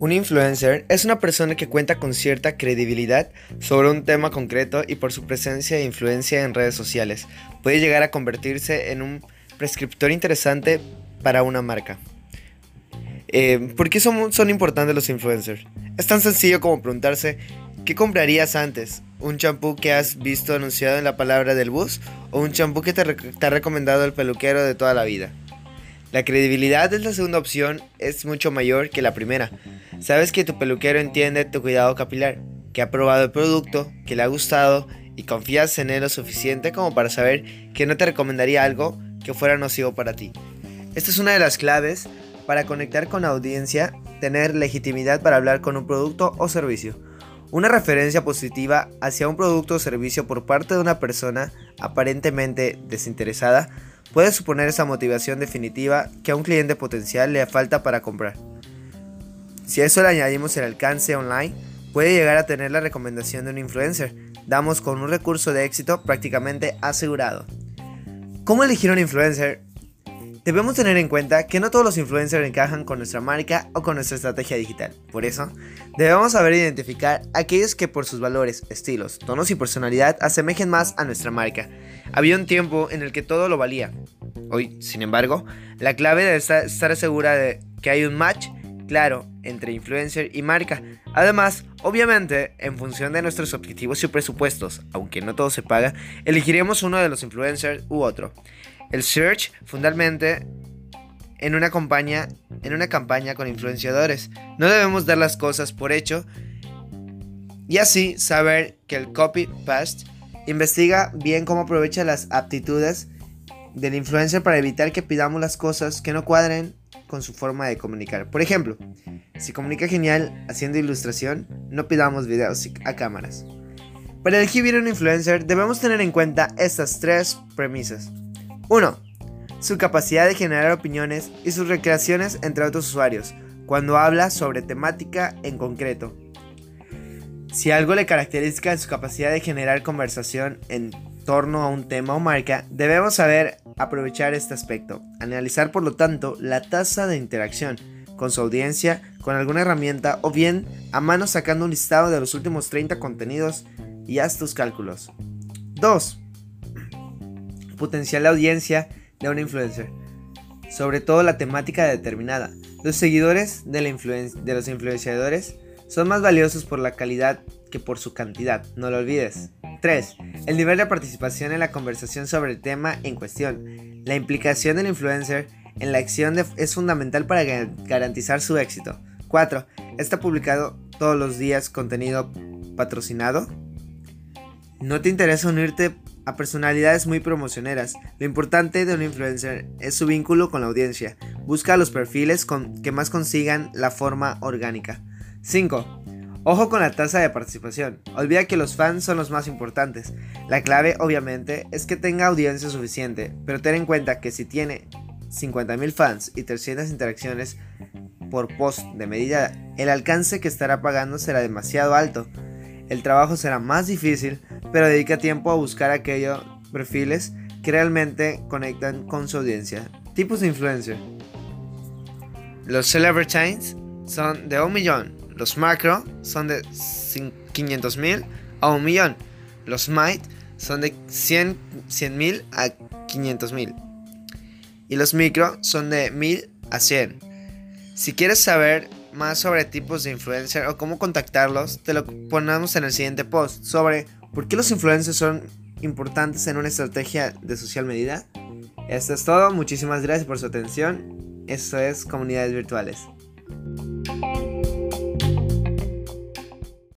Un influencer es una persona que cuenta con cierta credibilidad sobre un tema concreto y por su presencia e influencia en redes sociales puede llegar a convertirse en un prescriptor interesante para una marca. Eh, ¿Por qué son, son importantes los influencers? Es tan sencillo como preguntarse, ¿qué comprarías antes? ¿Un champú que has visto anunciado en la palabra del bus o un champú que te, te ha recomendado el peluquero de toda la vida? La credibilidad de la segunda opción es mucho mayor que la primera. Sabes que tu peluquero entiende tu cuidado capilar, que ha probado el producto, que le ha gustado y confías en él lo suficiente como para saber que no te recomendaría algo que fuera nocivo para ti. Esta es una de las claves para conectar con la audiencia, tener legitimidad para hablar con un producto o servicio. Una referencia positiva hacia un producto o servicio por parte de una persona aparentemente desinteresada puede suponer esa motivación definitiva que a un cliente potencial le falta para comprar. Si a eso le añadimos el alcance online, puede llegar a tener la recomendación de un influencer. Damos con un recurso de éxito prácticamente asegurado. ¿Cómo elegir un influencer? Debemos tener en cuenta que no todos los influencers encajan con nuestra marca o con nuestra estrategia digital. Por eso, debemos saber identificar aquellos que por sus valores, estilos, tonos y personalidad asemejen más a nuestra marca. Había un tiempo en el que todo lo valía. Hoy, sin embargo, la clave es estar segura de que hay un match claro entre influencer y marca. Además, obviamente, en función de nuestros objetivos y presupuestos, aunque no todo se paga, elegiremos uno de los influencers u otro. El search, fundamentalmente, en una campaña, en una campaña con influenciadores. No debemos dar las cosas por hecho y así saber que el copy paste investiga bien cómo aprovecha las aptitudes del influencer para evitar que pidamos las cosas que no cuadren con su forma de comunicar. Por ejemplo, si comunica genial haciendo ilustración, no pidamos videos a cámaras. Para elegir un influencer debemos tener en cuenta estas tres premisas. 1. Su capacidad de generar opiniones y sus recreaciones entre otros usuarios, cuando habla sobre temática en concreto. Si algo le caracteriza en su capacidad de generar conversación en torno a un tema o marca, debemos saber aprovechar este aspecto. Analizar, por lo tanto, la tasa de interacción con su audiencia con alguna herramienta o bien a mano sacando un listado de los últimos 30 contenidos y haz tus cálculos. 2 potencial audiencia de un influencer, sobre todo la temática determinada. Los seguidores de, de los influenciadores son más valiosos por la calidad que por su cantidad, no lo olvides. 3. El nivel de participación en la conversación sobre el tema en cuestión. La implicación del influencer en la acción es fundamental para garantizar su éxito. 4. ¿Está publicado todos los días contenido patrocinado? ¿No te interesa unirte a personalidades muy promocioneras. Lo importante de un influencer es su vínculo con la audiencia. Busca los perfiles con que más consigan la forma orgánica. 5. Ojo con la tasa de participación. Olvida que los fans son los más importantes. La clave, obviamente, es que tenga audiencia suficiente, pero ten en cuenta que si tiene 50.000 fans y 300 interacciones por post de medida, el alcance que estará pagando será demasiado alto. El trabajo será más difícil, pero dedica tiempo a buscar aquellos perfiles que realmente conectan con su audiencia. Tipos de influencer. Los celebrities son de un millón. Los macro son de 500 mil a un millón. Los might son de 100 mil a 500 mil. Y los micro son de 1000 a 100. Si quieres saber más sobre tipos de influencer o cómo contactarlos, te lo ponemos en el siguiente post sobre por qué los influencers son importantes en una estrategia de social medida. Esto es todo, muchísimas gracias por su atención. Esto es Comunidades Virtuales.